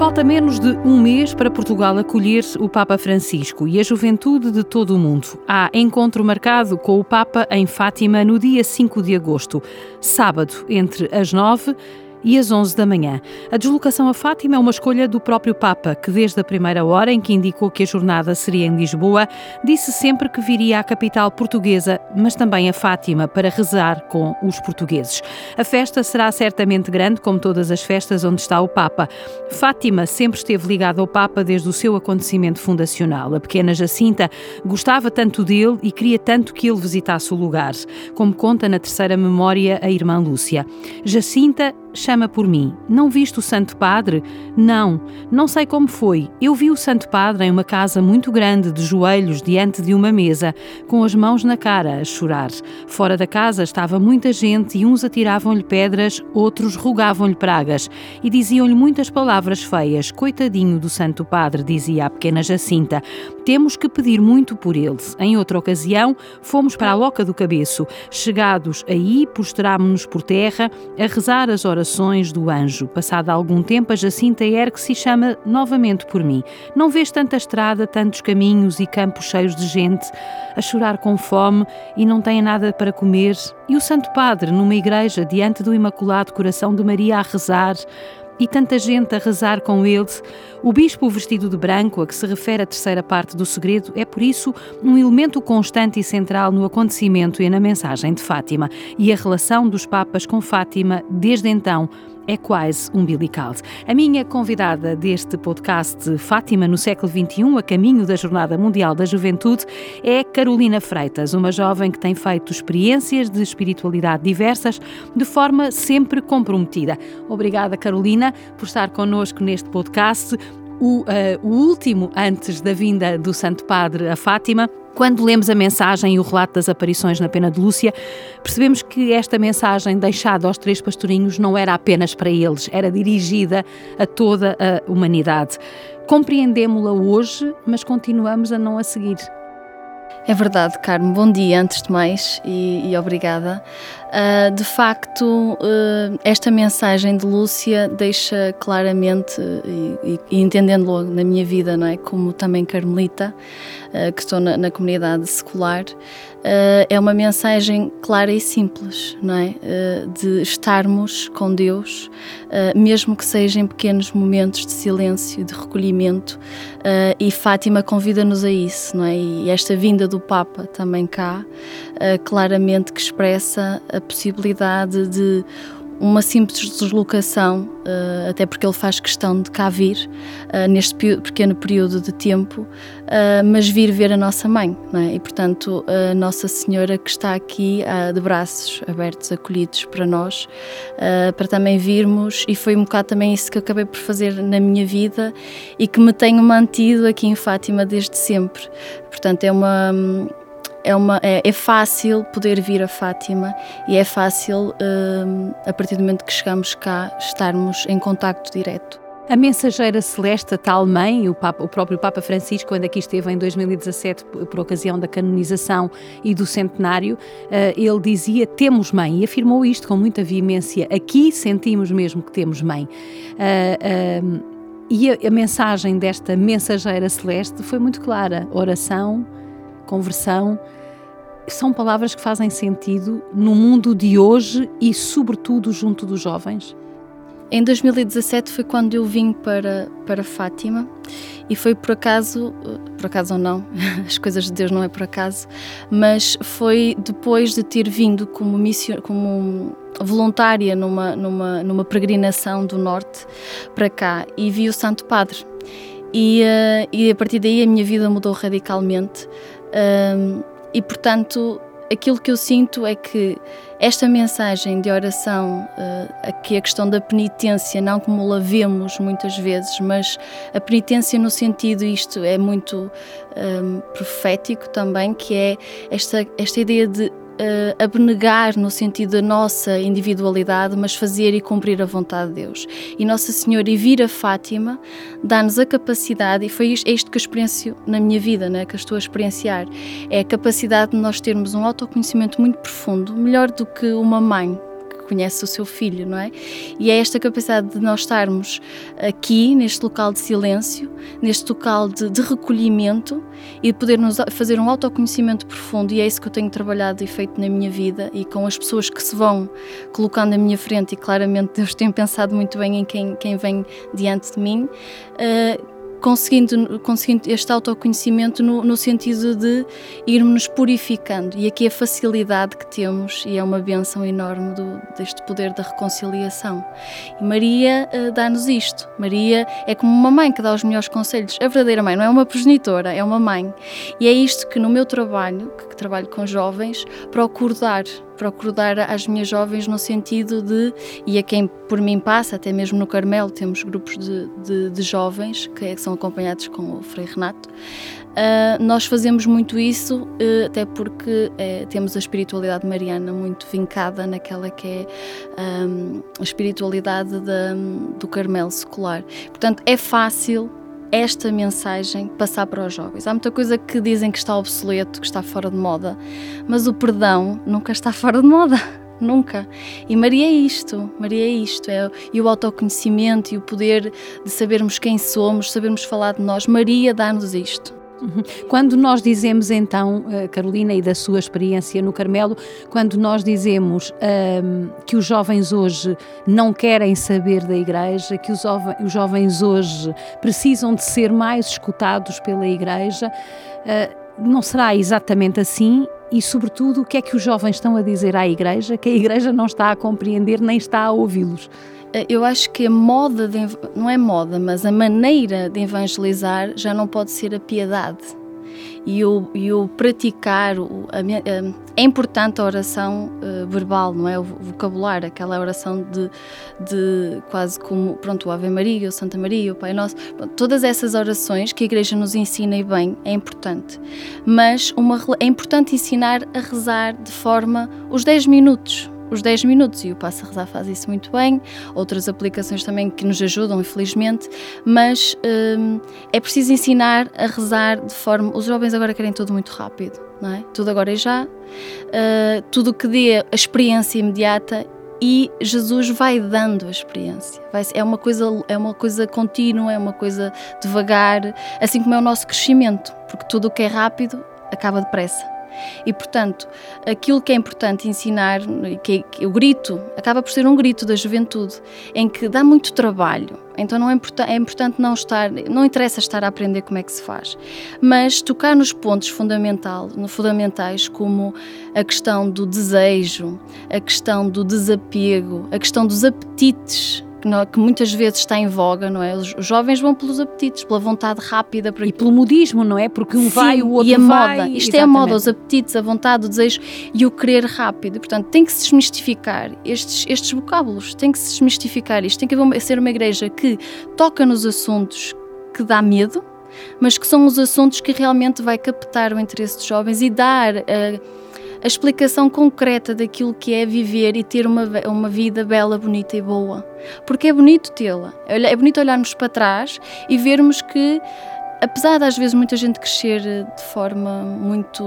Falta menos de um mês para Portugal acolher o Papa Francisco e a juventude de todo o mundo. Há encontro marcado com o Papa em Fátima no dia 5 de agosto, sábado, entre as 9 e às 11 da manhã. A deslocação a Fátima é uma escolha do próprio Papa, que desde a primeira hora em que indicou que a jornada seria em Lisboa, disse sempre que viria à capital portuguesa, mas também a Fátima, para rezar com os portugueses. A festa será certamente grande, como todas as festas onde está o Papa. Fátima sempre esteve ligada ao Papa desde o seu acontecimento fundacional. A pequena Jacinta gostava tanto dele e queria tanto que ele visitasse o lugar, como conta na terceira memória a irmã Lúcia. Jacinta chama por mim. Não viste o Santo Padre? Não, não sei como foi. Eu vi o Santo Padre em uma casa muito grande, de joelhos diante de uma mesa, com as mãos na cara, a chorar. Fora da casa estava muita gente e uns atiravam-lhe pedras, outros rogavam-lhe pragas e diziam-lhe muitas palavras feias. Coitadinho do Santo Padre, dizia a pequena Jacinta. Temos que pedir muito por ele. Em outra ocasião, fomos para a Loca do Cabeço. Chegados aí, posterámos-nos por terra a rezar as horas orações do anjo. Passado algum tempo, a Jacinta ergue-se e chama novamente por mim. Não vês tanta estrada, tantos caminhos e campos cheios de gente a chorar com fome e não têm nada para comer? E o Santo Padre, numa igreja, diante do Imaculado Coração de Maria, a rezar, e tanta gente a rezar com ele. O bispo vestido de branco, a que se refere a terceira parte do segredo, é por isso um elemento constante e central no acontecimento e na mensagem de Fátima. E a relação dos papas com Fátima, desde então, é quase umbilical. A minha convidada deste podcast Fátima no século XXI, a caminho da Jornada Mundial da Juventude, é Carolina Freitas, uma jovem que tem feito experiências de espiritualidade diversas de forma sempre comprometida. Obrigada, Carolina, por estar connosco neste podcast. O, uh, o, último antes da vinda do Santo Padre a Fátima. Quando lemos a mensagem e o relato das aparições na Pena de Lúcia, percebemos que esta mensagem deixada aos três pastorinhos não era apenas para eles, era dirigida a toda a humanidade. Compreendemos-la hoje, mas continuamos a não a seguir. É verdade, Carmo. Bom dia, antes de mais, e, e obrigada. Uh, de facto, uh, esta mensagem de Lúcia deixa claramente, e, e entendendo-lo na minha vida, não é, como também carmelita, uh, que estou na, na comunidade secular, é uma mensagem clara e simples, não é, de estarmos com Deus, mesmo que seja em pequenos momentos de silêncio, de recolhimento, e Fátima convida-nos a isso, não é, e esta vinda do Papa também cá, claramente que expressa a possibilidade de uma simples deslocação, uh, até porque ele faz questão de cá vir uh, neste pequeno período de tempo, mas vir ver a nossa mãe, é? E portanto, a Nossa Senhora que está aqui de braços abertos, acolhidos para nós, para também virmos, e foi um bocado também isso que eu acabei por fazer na minha vida e que me tenho mantido aqui em Fátima desde sempre. Portanto, é uma é, uma, é, é, fácil poder vir a Fátima e é fácil, um, a partir do momento que chegamos cá, estarmos em contacto direto. A mensageira celeste, a tal mãe, o, Papa, o, próprio Papa Francisco, quando aqui esteve em 2017 por ocasião da canonização e do centenário, uh, ele dizia: Temos mãe, e afirmou isto com muita veemência. Aqui sentimos mesmo que temos mãe. Uh, uh, e a, a mensagem desta mensageira celeste foi muito clara: oração, conversão, são palavras que fazem sentido no mundo de hoje e, sobretudo, junto dos jovens? Em 2017 foi quando eu vim para, para Fátima e foi por acaso, por acaso ou não, as coisas de Deus não é por acaso, mas foi depois de ter vindo como, mission, como voluntária numa, numa, numa peregrinação do Norte para cá e vi o Santo Padre. E, uh, e a partir daí a minha vida mudou radicalmente. Um, e portanto, aquilo que eu sinto é que esta mensagem de oração, uh, aqui a questão da penitência, não como la vemos muitas vezes, mas a penitência no sentido, isto é muito um, profético também, que é esta, esta ideia de uh, abnegar no sentido da nossa individualidade, mas fazer e cumprir a vontade de Deus. E Nossa Senhora e vir a Fátima dá-nos a capacidade, e foi isto, é isto que experiencio na minha vida, né, que estou a experienciar, é a capacidade de nós termos um autoconhecimento muito profundo, melhor do que uma mãe conhece o seu filho, não é? E é esta capacidade de nós estarmos aqui, neste local de silêncio, neste local de, de recolhimento e de podermos fazer um autoconhecimento profundo, e é isso que eu tenho trabalhado e feito na minha vida e com as pessoas que se vão colocando à minha frente, e claramente Deus tem pensado muito bem em quem, quem vem diante de mim. Uh, conseguindo, conseguindo este autoconhecimento no, no sentido de irmos purificando. E aqui a facilidade que temos, e é uma benção enorme do, deste poder da reconciliação. E Maria uh, dá-nos isto. Maria é como uma mãe que dá os melhores conselhos. A verdadeira mãe não é uma progenitora, é uma mãe. E é isto que no meu trabalho, que trabalho com jovens, procuro dar procuro dar às minhas jovens no sentido de, e a quem por mim passa, até mesmo no Carmelo temos grupos de, de, de jovens que, é, são acompanhados com o Frei Renato, uh, nós fazemos muito isso, uh, até porque uh, temos a espiritualidade mariana muito vincada naquela que é um, a espiritualidade da, do Carmelo secular. Portanto, é fácil esta mensagem passar para os jovens. Há muita coisa que dizem que está obsoleto, que está fora de moda, mas o perdão nunca está fora de moda. Nunca. E Maria é isto, Maria é isto, é, e o autoconhecimento e o poder de sabermos quem somos, sabermos falar de nós. Maria dá-nos isto. Quando nós dizemos então, eh, Carolina, e da sua experiência no Carmelo, quando nós dizemos um, que os jovens hoje não querem saber da Igreja, que os, os jovens hoje precisam de ser mais escutados pela Igreja, uh, não será exatamente assim e, sobretudo, o que é que os jovens estão a dizer à Igreja que a Igreja não está a compreender nem está a ouvi-los? Eh, eu acho que a moda, de, não é moda, mas a maneira de evangelizar já não pode ser a piedade. E o, e o praticar, o, a, a, é importante a oração uh, verbal, não é? O vocabulário, aquela oração de, de quase como, pronto, o Ave Maria, o Santa Maria, o Pai Nosso, todas essas orações que a Igreja nos ensina e bem, é importante. Mas uma, é importante ensinar a rezar de forma, os 10 minutos, os 10 minutos e o Passo a Rezar faz isso muito bem, outras aplicações também que nos ajudam, infelizmente, mas hum, é preciso ensinar a rezar de forma. Os jovens agora querem tudo muito rápido, não é? Tudo agora e já, uh, tudo que dê a experiência imediata e Jesus vai dando a experiência. Vai, é, uma coisa, é uma coisa contínua, é uma coisa devagar, assim como é o nosso crescimento, porque tudo o que é rápido acaba depressa. E, portanto, aquilo que é importante ensinar, que, que o grito, acaba por ser um grito da juventude, em que dá muito trabalho. Então não é, é importante não estar, não interessa estar a aprender como é que se faz, mas tocar nos pontos fundamental, no fundamentais como a questão do desejo, a questão do desapego, a questão dos apetites que, muitas vezes está em voga, não é? Os, jovens vão pelos apetites, pela vontade rápida. Por... E pelo modismo, não é? Porque um Sim, vai, o outro e a vai. moda. Isto Exatamente. é a moda, os apetites, a vontade, o desejo e o querer rápido. Portanto, tem que se desmistificar estes, estes vocábulos, tem que se desmistificar isto. Tem que ser uma igreja que toca nos assuntos que dá medo, mas que são os assuntos que realmente vai captar o interesse dos jovens e dar... Uh, a explicação concreta daquilo que é viver e ter uma, uma vida bela, bonita e boa. Porque é bonito tê-la. É bonito olharmos para trás e vermos que, apesar de às vezes muita gente crescer de forma muito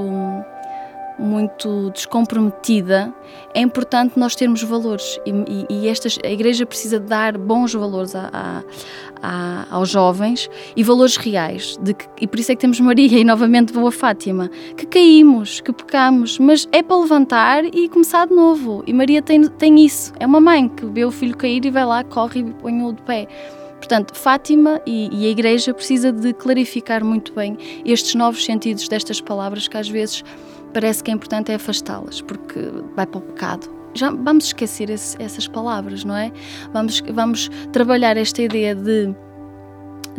muito descomprometida, é importante nós termos valores e, e, e estas, a Igreja precisa dar bons valores a, a, a, aos jovens e valores reais. Que, e por isso é que temos Maria e novamente Boa Fátima, que caímos, que pecamos, mas é para levantar e começar de novo. E Maria tem, tem isso, é uma mãe que vê o filho cair e vai lá, corre e põe-o de pé. Portanto, Fátima e, e, a Igreja precisa de clarificar muito bem estes novos sentidos destas palavras que às vezes parece que é importante é afastá-las, porque vai para o pecado. Já vamos esquecer esse, essas palavras, não é? Vamos, vamos trabalhar esta ideia de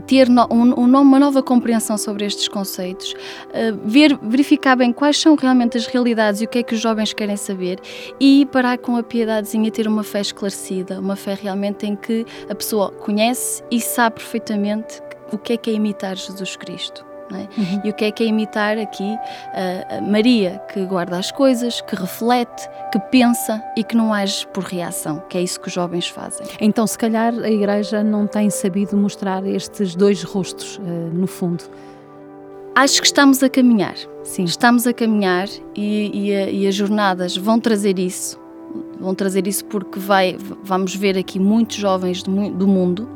ter no, um, uma nova compreensão sobre estes conceitos, uh, ver, verificar bem quais são realmente as realidades e o que é que os jovens querem saber e parar com a piedadezinha, ter uma fé esclarecida, uma fé realmente em que a pessoa conhece e sabe perfeitamente o que é que é imitar Jesus Cristo. É? Uhum. E o que é que é imitar aqui uh, Maria, que guarda as coisas, que reflete, que pensa e que não age por reação, que é isso que os jovens fazem. Então, se calhar a Igreja não tem sabido mostrar estes dois rostos, uh, no fundo. Acho que estamos a caminhar. Sim. Estamos a caminhar e, e, a, e as jornadas vão trazer isso vão trazer isso porque vai, vamos ver aqui muitos jovens do, do mundo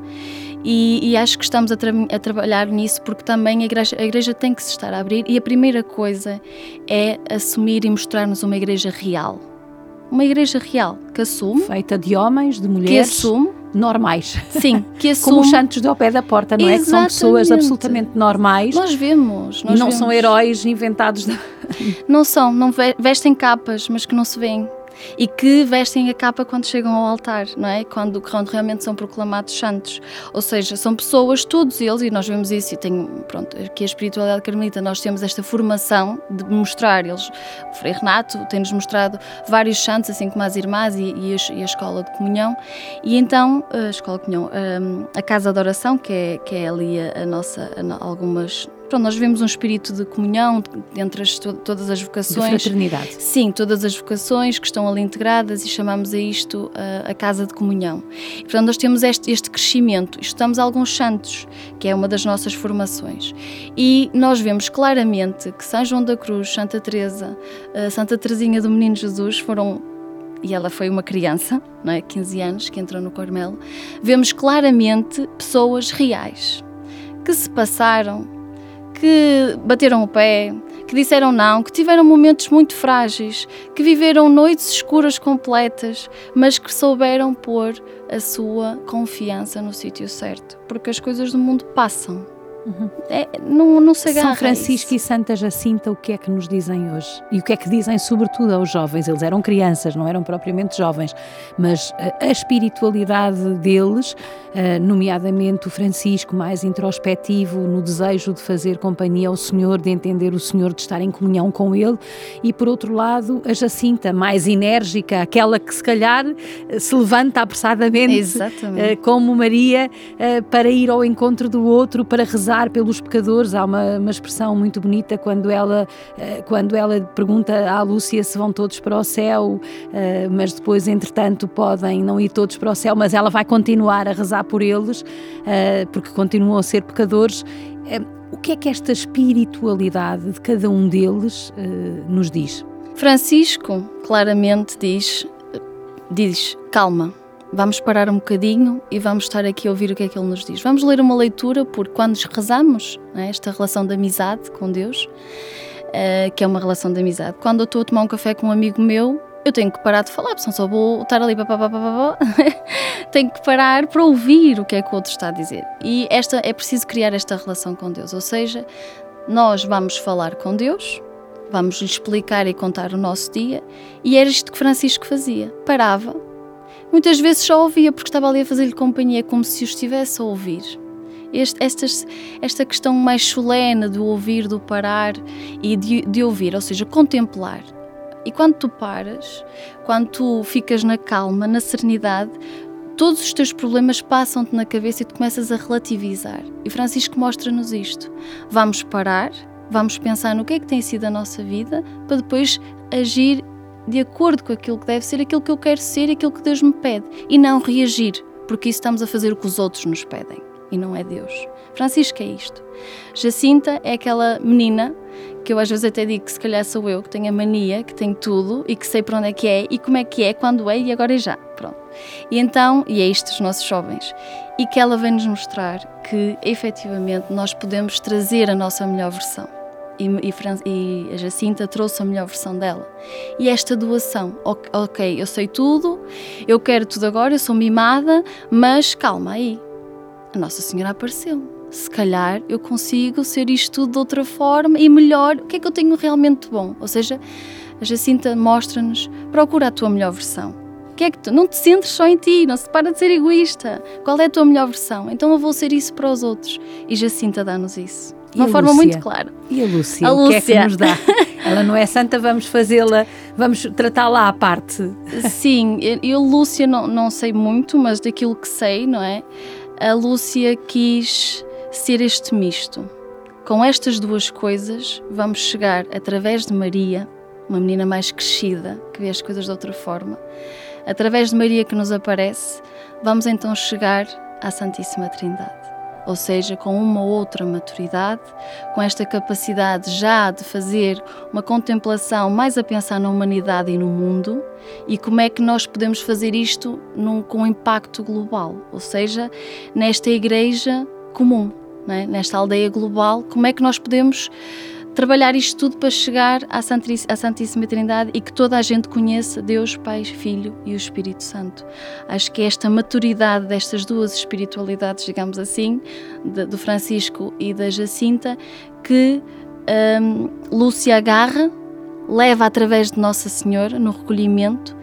e, e, acho que estamos a, tra a, trabalhar nisso porque também a igreja, a igreja tem que se estar a abrir e a primeira coisa é assumir e mostrar-nos uma igreja real. Uma igreja real que assume. Feita de homens, de mulheres. Que assume. Normais. Sim, que assume. Como os santos ao pé da porta, não Exatamente. é? Que são pessoas absolutamente normais. Nós vemos. Nós e não vemos. são heróis inventados. De... Não são, não vestem capas, mas que não se veem e que vestem a capa quando chegam ao altar, não é? Quando, quando realmente são proclamados santos. Ou seja, são pessoas, todos eles, e nós vemos isso, e tenho, pronto, aqui a espiritualidade carmelita, nós temos esta formação de mostrar, eles, o Frei Renato tem-nos mostrado vários santos, assim como as irmãs e, e, a, e a, escola de comunhão, e então, a escola de comunhão, a, a casa de oração, que é, que é ali a, a nossa, algumas Pronto, nós vemos um espírito de comunhão entre as, todas as vocações. De fraternidade. Sim, todas as vocações que estão ali integradas e chamamos a isto a, a casa de comunhão. E, portanto, nós temos este, este crescimento. Estamos alguns santos, que é uma das nossas formações. E nós vemos claramente que São João da Cruz, Santa Teresa, Santa Teresinha do Menino Jesus foram e ela foi uma criança, não é? 15 anos, que entrou no Carmelo, vemos claramente pessoas reais que se passaram que bateram o pé, que disseram não, que tiveram momentos muito frágeis, que viveram noites escuras completas, mas que souberam pôr a sua confiança no sítio certo, porque as coisas do mundo passam. Uhum. É, não, não se São Francisco e Santa Jacinta, o que é que nos dizem hoje? E o que é que dizem, sobretudo, aos jovens? Eles eram crianças, não eram propriamente jovens, mas a, a espiritualidade deles, uh, nomeadamente o Francisco, mais introspectivo, no desejo de fazer companhia ao Senhor, de entender o Senhor, de estar em comunhão com Ele, e por outro lado, a Jacinta, mais enérgica, aquela que se calhar se levanta apressadamente, como Maria, para ir ao encontro do outro, para rezar rezar pelos pecadores. Há uma, uma expressão muito bonita quando ela, eh, quando ela pergunta à Lúcia se vão todos para o céu, eh, mas depois, entretanto, podem não ir todos para o céu, mas ela vai continuar a rezar por eles, eh, porque continuam a ser pecadores. O que é que esta espiritualidade de cada um deles nos diz? Francisco claramente diz, diz calma, Vamos parar um bocadinho e vamos estar aqui a ouvir o que é que ele nos diz. Vamos ler uma leitura, porque quando rezamos, é, esta relação de amizade com Deus, uh, que é uma relação de amizade, quando eu estou a tomar um café com um amigo meu, eu tenho que parar de falar, porque senão só vou estar ali, tenho que parar para ouvir o que é que o outro está a dizer. E esta é preciso criar esta relação com Deus, ou seja, nós vamos falar com Deus, vamos lhe explicar e contar o nosso dia, e era isto que Francisco fazia. Parava, Muitas vezes só ouvia porque estava ali a fazer-lhe companhia, como se o estivesse a ouvir. Este, esta questão mais solene do ouvir, do parar e de, de ouvir, ou seja, contemplar. E quando tu paras, quando tu ficas na calma, na serenidade, todos os teus problemas passam-te na cabeça e tu começas a relativizar. E Francisco mostra-nos isto. Vamos parar, vamos pensar no que é que tem sido a nossa vida, para depois agir de acordo com aquilo que deve ser, aquilo que eu quero ser, aquilo que Deus me pede, e não reagir, porque isso estamos a fazer o que os outros nos pedem, e não é Deus. Francisco é isto. Jacinta é aquela menina que eu às vezes até digo que se calhar sou eu, que tenho a mania, que tenho tudo e que sei para onde é que é e como é que é, quando é e agora é já. Pronto. E então, e é isto os nossos jovens, e que ela vem nos mostrar que efetivamente nós podemos trazer a nossa melhor versão e, e, e, a Jacinta trouxe a melhor versão dela. E esta doação, ok, eu sei tudo, eu quero tudo agora, eu sou mimada, mas calma aí, a Nossa Senhora apareceu. Se calhar eu consigo ser isto tudo de outra forma e melhor, o que é que eu tenho realmente bom? Ou seja, a Jacinta mostra-nos, procura a tua melhor versão. Que é que tu, não te centres só em ti, não se para de ser egoísta. Qual é a tua melhor versão? Então eu vou ser isso para os outros. E Jacinta dá-nos isso de uma forma Lúcia? muito clara. E a Lúcia? A o Lúcia. que é que nos dá? Ela não é santa, vamos fazê-la, vamos tratá-la à parte. Sim, eu, Lúcia, não, não sei muito, mas daquilo que sei, não é? A Lúcia quis ser este misto. Com estas duas coisas, vamos chegar através de Maria, uma menina mais crescida, que vê as coisas de outra forma, através de Maria que nos aparece, vamos então chegar à Santíssima Trindade. Ou seja, com uma outra maturidade, com esta capacidade já de fazer uma contemplação mais a pensar na humanidade e no mundo e como é que nós podemos fazer isto num, com impacto global, ou seja, nesta igreja comum, né? nesta aldeia global, como é que nós podemos trabalhar isto tudo para chegar à Santíssima Trindade e que toda a gente conheça Deus, Pai, Filho e o Espírito Santo. Acho que esta maturidade destas duas espiritualidades, digamos assim, de, do Francisco e da Jacinta, que um, Lúcia agarra, leva através de Nossa Senhora no recolhimento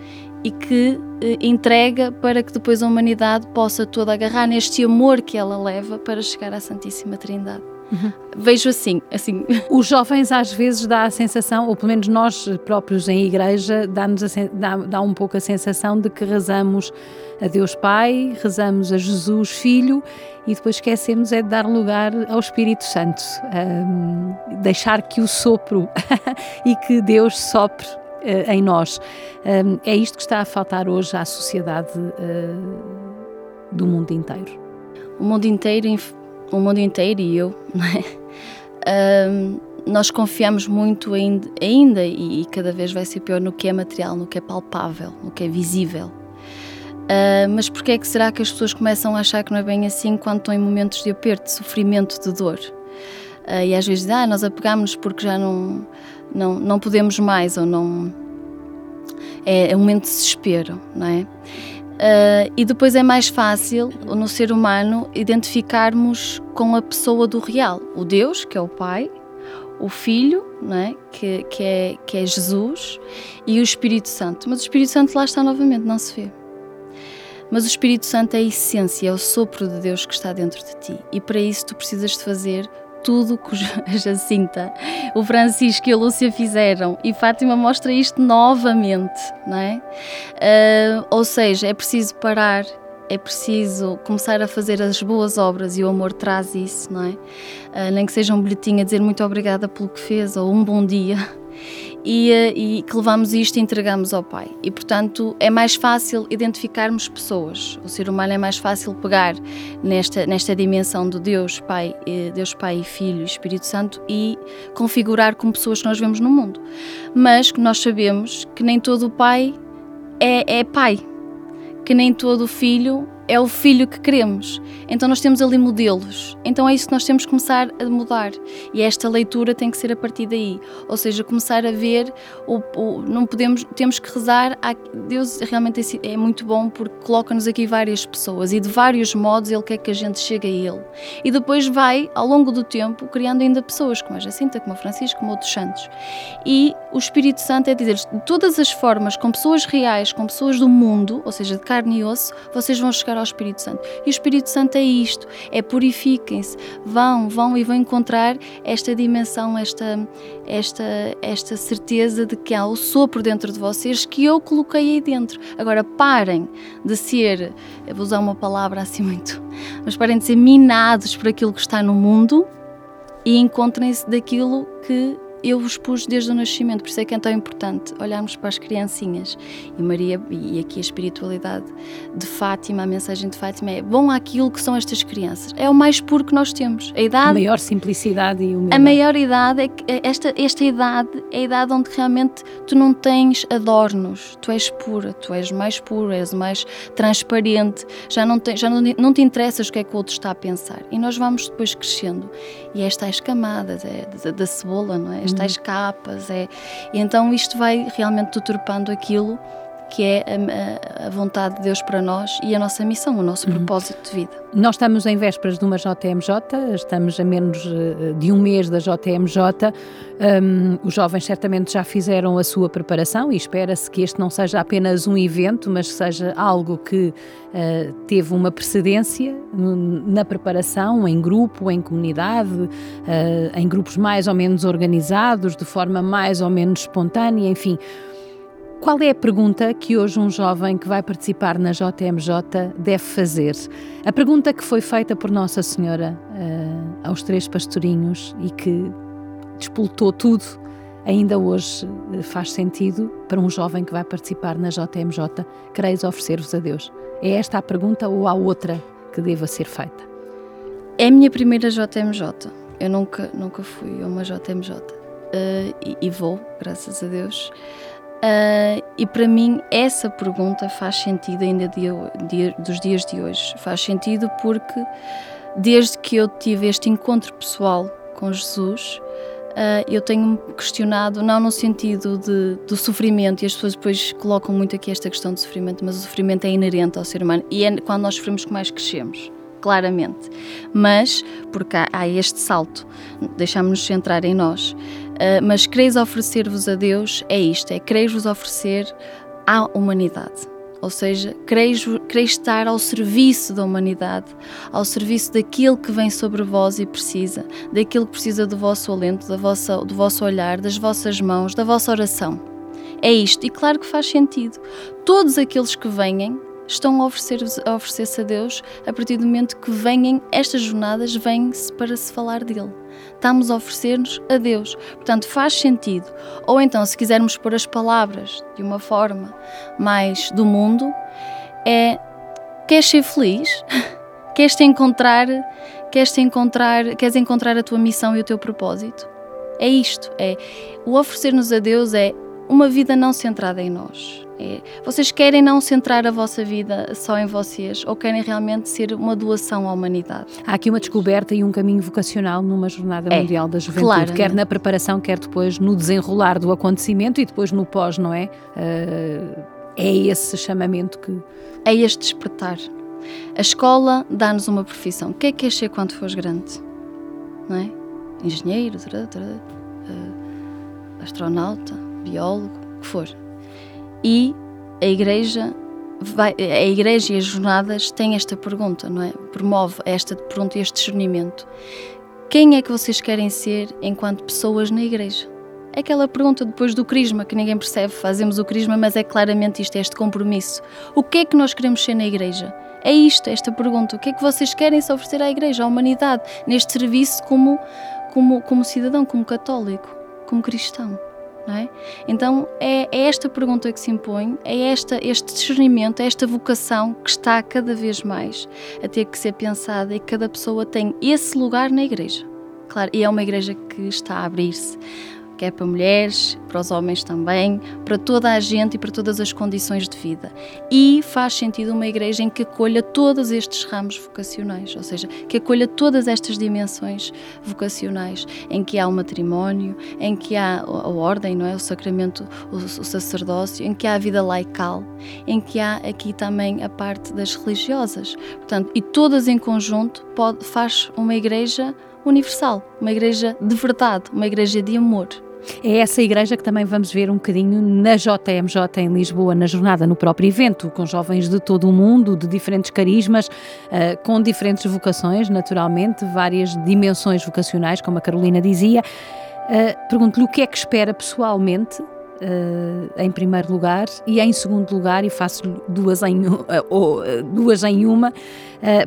e que eh, entrega para que depois a humanidade possa toda agarrar neste amor que ela leva para chegar à Santíssima Trindade. Uhum. Vejo assim, assim. Os jovens às vezes dá a sensação, ou pelo menos nós próprios em igreja, dá-nos dá, dá um pouco a sensação de que rezamos a Deus Pai, rezamos a Jesus Filho e depois esquecemos é de dar lugar ao Espírito Santo, um, deixar que o sopro e que Deus sopre uh, em nós. Um, é isto que está a faltar hoje à sociedade uh, do mundo inteiro. O mundo inteiro o mundo inteiro e eu, é? um, nós confiamos muito ainda, ainda e, e, cada vez vai ser pior no que é material, no que é palpável, no que é visível. Uh, mas porquê é que será que as pessoas começam a achar que não é bem assim quando estão em momentos de aperto, de sofrimento, de dor? Uh, e às vezes, ah, nós apegamos porque já não, não, não podemos mais ou não. É, é um momento de desespero, não é? Uh, e depois é mais fácil, no ser humano, identificarmos com a pessoa do real, o Deus, que é o Pai, o Filho, não é? Que, que, é, que é Jesus, e o Espírito Santo. Mas o Espírito Santo lá está novamente, não se vê. Mas o Espírito Santo é a essência, é o sopro de Deus que está dentro de ti. E para isso tu precisas de fazer tudo que a Jacinta, o Francisco e a Lúcia fizeram. E Fátima mostra isto novamente, não é? Uh, ou seja, é preciso parar, é preciso começar a fazer as boas obras e o amor traz isso, não é? Uh, nem que seja um bilhetinho a dizer muito obrigada pelo que fez ou um bom dia e, eh, e, que levamos isto e entregamos ao Pai. E, portanto, é mais fácil identificarmos pessoas. O ser humano é mais fácil pegar nesta, nesta dimensão do Deus Pai, Deus Pai, Filho e Espírito Santo e configurar como pessoas que nós vemos no mundo. Mas que nós sabemos que nem todo o Pai é, é Pai, que nem todo filho é o filho que queremos. Então nós temos ali modelos. Então é isso que nós temos que começar a mudar. E esta leitura tem que ser a partir daí. Ou seja, começar a ver, o, o não podemos, temos que rezar. A, Deus realmente é, é muito bom porque coloca-nos aqui várias pessoas e de vários modos Ele quer que a gente chegue a Ele. E depois vai, ao longo do tempo, criando ainda pessoas como a Jacinta, como a Francisco, como outros santos. E o Espírito Santo é dizer de todas as formas, com pessoas reais, com pessoas do mundo, ou seja, de carne e osso, vocês vão chegar ao Espírito Santo. E o Espírito Santo é isto, é purifiquem-se, vão, vão e vão encontrar esta dimensão, esta, esta, esta certeza de que há o sopro dentro de vocês que eu coloquei aí dentro. Agora parem de ser, vou usar uma palavra assim muito, mas parem de ser minados por aquilo que está no mundo e encontrem-se daquilo que eu vos pus desde o nascimento, por isso é que é tão importante olharmos para as criancinhas. E Maria, e aqui a espiritualidade de Fátima, a mensagem de Fátima é bom aquilo que são estas crianças. É o mais puro que nós temos. A idade. A maior simplicidade e humildade. A maior idade é que esta, esta idade é a idade onde realmente tu não tens adornos, tu és pura, tu és mais pura, és mais transparente, já não, te, já não, não te interessas o que é que o outro está a pensar. E nós vamos depois crescendo. E estas camadas é, da, da cebola, não é? Tais capas. É, e então isto vai realmente deturpando aquilo que é a, a, vontade de Deus para nós e a nossa missão, o nosso uhum. propósito de vida. Nós estamos em vésperas de uma JMJ, estamos a menos eh, de um mês da JMJ. Um, os jovens certamente já fizeram a sua preparação e espera-se que este não seja apenas um evento, mas seja algo que uh, teve uma precedência na preparação, em grupo, em comunidade, uh, em grupos mais ou menos organizados, de forma mais ou menos espontânea, enfim. Qual é a pergunta que hoje um jovem que vai participar na JMJ deve fazer? A pergunta que foi feita por Nossa Senhora uh, aos três pastorinhos e que despoltou tudo, ainda hoje eh, faz sentido para um jovem que vai participar na JMJ. Quereis oferecer-vos a Deus? É esta a pergunta ou há outra que deva ser feita? É a minha primeira JMJ. Eu nunca, nunca fui a uma JMJ. Uh, e, e, vou, graças a Deus. Uh, e para mim essa pergunta faz sentido ainda dia, dia, dos dias de hoje. Faz sentido porque desde que eu tive este encontro pessoal com Jesus, uh, eu tenho-me questionado, não no sentido de, do sofrimento, e as pessoas depois colocam muito aqui esta questão do sofrimento, mas o sofrimento é inerente ao ser humano e é quando nós sofremos que mais crescemos claramente. Mas, porque há, há este salto, deixamos-nos centrar em nós. Uh, mas quereis oferecer-vos a Deus é isto: é quereis-vos oferecer à humanidade. Ou seja, quereis, quereis estar ao serviço da humanidade, ao serviço daquilo que vem sobre vós e precisa, daquilo que precisa do vosso alento, da vossa, do vosso olhar, das vossas mãos, da vossa oração. É isto, e claro que faz sentido. Todos aqueles que venham estão a oferecer-se a, oferecer a Deus a partir do momento que venham estas jornadas, vêm-se para se falar dele. Estamos a oferecer-nos a Deus. Portanto, faz sentido. Ou então, se quisermos pôr as palavras de uma forma mais do mundo, é queres ser feliz? queres te encontrar, queres te encontrar, queres encontrar a tua missão e o teu propósito? É isto, é o oferecer-nos a Deus é uma vida não centrada em nós é, vocês querem não centrar a vossa vida só em vocês ou querem realmente ser uma doação à humanidade? Há aqui uma descoberta e um caminho vocacional numa Jornada é, Mundial da Juventude, claro, quer na preparação, quer depois no desenrolar do acontecimento e depois no pós, não é? Uh, é esse chamamento que. É este despertar. A escola dá-nos uma profissão. O que é que queres ser quando fores grande? Não é? Engenheiro, uh, astronauta, biólogo, o que for e a Igreja vai, a Igreja e as jornadas têm esta pergunta, não é? Promove esta pergunta este discernimento. Quem é que vocês querem ser enquanto pessoas na Igreja? É aquela pergunta depois do crisma que ninguém percebe, fazemos o crisma, mas é claramente isto, é este compromisso. O que é que nós queremos ser na Igreja? É isto, esta pergunta. O que é que vocês querem se oferecer à Igreja, à humanidade, neste serviço como, como, como cidadão, como católico, como cristão? É? Então é, é, esta pergunta que se impõe, é esta, este discernimento, é esta vocação que está cada vez mais a ter que ser pensada e cada pessoa tem esse lugar na igreja. Claro, e é uma igreja que está a abrir-se quer para mulheres, para os homens também, para toda a gente e para todas as condições de vida. E faz sentido uma igreja em que acolha todos estes ramos vocacionais, ou seja, que acolha todas estas dimensões vocacionais, em que há o matrimónio, em que há a ordem, não é, o sacramento, o, o sacerdócio, em que há a vida laical, em que há aqui também a parte das religiosas. Portanto, e todas em conjunto pode, faz uma igreja universal, uma igreja de verdade, uma igreja de amor. É essa igreja que também vamos ver um bocadinho na JMJ em Lisboa, na jornada, no próprio evento, com jovens de todo o mundo, de diferentes carismas, uh, com diferentes vocações, naturalmente, várias dimensões vocacionais, como a Carolina dizia. Uh, Pergunto-lhe o que é que espera pessoalmente Uh, em primeiro lugar e em segundo lugar e faço duas em, uh, ou, uh, duas em uma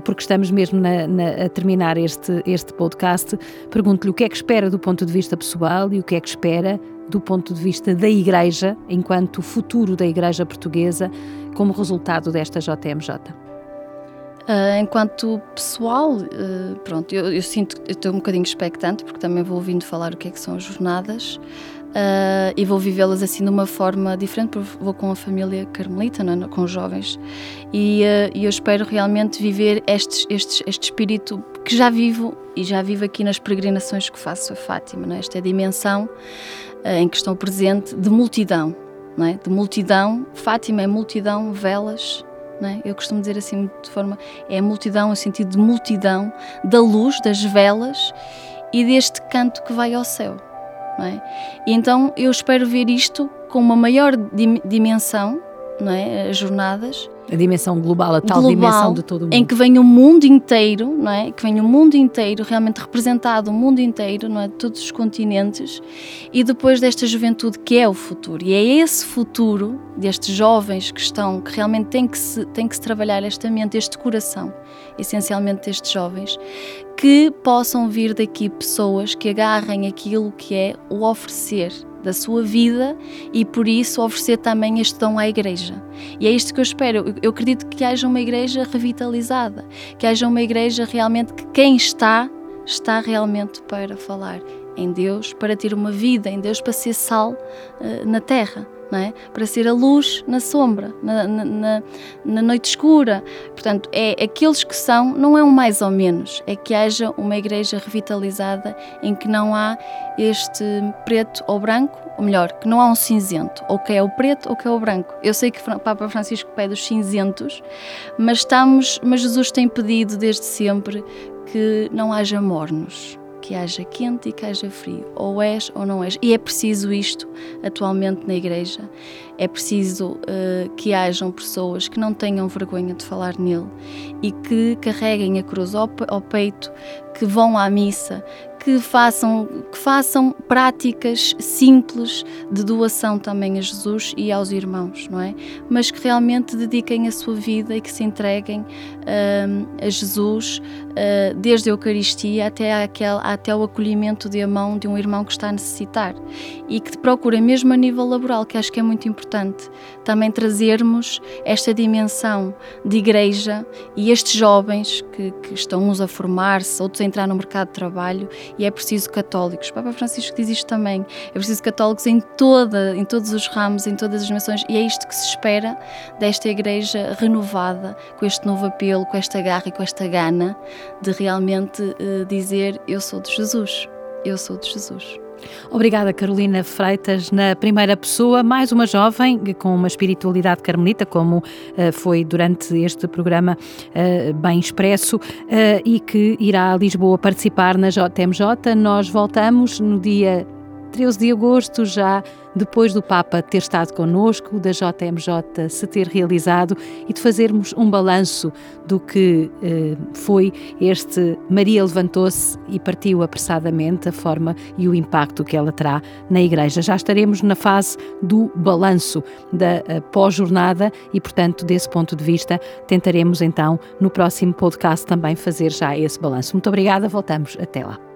porque estamos mesmo na, na, a terminar este, este podcast pergunto-lhe o que é que espera do ponto de vista pessoal e o que é que espera do ponto de vista da Igreja enquanto futuro da Igreja Portuguesa como resultado desta JMJ enquanto pessoal, pronto, eu, eu sinto, eu estou um bocadinho expectante porque também vou ouvindo falar o que é que são as jornadas Uh, e vou vivê-las assim de uma forma diferente, porque vou com a família carmelita, não, é? com os jovens, e, uh, eu espero realmente viver este, este, este espírito que já vivo e já vivo aqui nas peregrinações que faço a Fátima, é? esta dimensão uh, em que estou presente de multidão, é? de multidão, Fátima é multidão, velas, é? Eu costumo dizer assim de forma é a multidão, o sentido de multidão da luz, das velas e deste canto que vai ao céu. É? E então eu espero ver isto com uma maior dim dimensão, não é? As jornadas. A dimensão global, a tal global, dimensão de todo o mundo. Em que vem o mundo inteiro, não é? Que vem o mundo inteiro, realmente representado o mundo inteiro, não é? De todos os continentes. E depois desta juventude que é o futuro. E é esse futuro destes jovens que estão, que realmente tem que se, tem que se trabalhar esta mente, este coração, essencialmente destes jovens, que possam vir daqui pessoas que agarrem aquilo que é o oferecer da sua vida e por isso oferecer também este dom à igreja. E é isto que eu espero. Eu acredito que haja uma igreja revitalizada, que haja uma igreja realmente que quem está, está realmente para falar em Deus, para ter uma vida em Deus, para ser sal uh, na terra é? para ser a luz na sombra, na, na, na, noite escura. Portanto, é aqueles que são, não é um mais ou menos, é que haja uma igreja revitalizada em que não há este preto ou branco, ou melhor, que não há um cinzento, ou que é o preto ou que é o branco. Eu sei que o Papa Francisco pede os cinzentos, mas estamos, mas Jesus tem pedido desde sempre que não haja mornos que haja quente e que haja frio, ou és ou não és. E é preciso isto atualmente na Igreja. É preciso uh, que hajam pessoas que não tenham vergonha de falar nele e que carreguem a cruz ao, ao peito, que vão à missa, que façam, que façam práticas simples de doação também a Jesus e aos irmãos, não é? Mas que realmente dediquem a sua vida e que se entreguem uh, a Jesus, uh, desde a Eucaristia até, aquele, até o acolhimento de mão de um irmão que está a necessitar. E que procurem, mesmo a nível laboral, que acho que é muito importante, também trazermos esta dimensão de igreja e estes jovens que, que estão uns a formar-se, outros a entrar no mercado de trabalho e é preciso católicos. O Papa Francisco diz isto também. É preciso católicos em toda, em todos os ramos, em todas as nações e é isto que se espera desta igreja renovada, com este novo apelo, com esta garra e com esta gana de realmente uh, dizer eu sou de Jesus. Eu sou de Jesus. Obrigada, Carolina Freitas, na primeira pessoa, mais uma jovem com uma espiritualidade carmelita, como uh, foi durante este programa uh, bem expresso, uh, e que irá a Lisboa participar na JMJ. Nós voltamos no dia 13 de agosto, já depois do Papa ter estado connosco, da JMJ se ter realizado e de fazermos um balanço do que eh, foi este Maria levantou-se e partiu apressadamente, a forma e o impacto que ela terá na Igreja. Já estaremos na fase do balanço da eh, pós-jornada e, portanto, desse ponto de vista, tentaremos então no próximo podcast também fazer já esse balanço. Muito obrigada, voltamos até lá.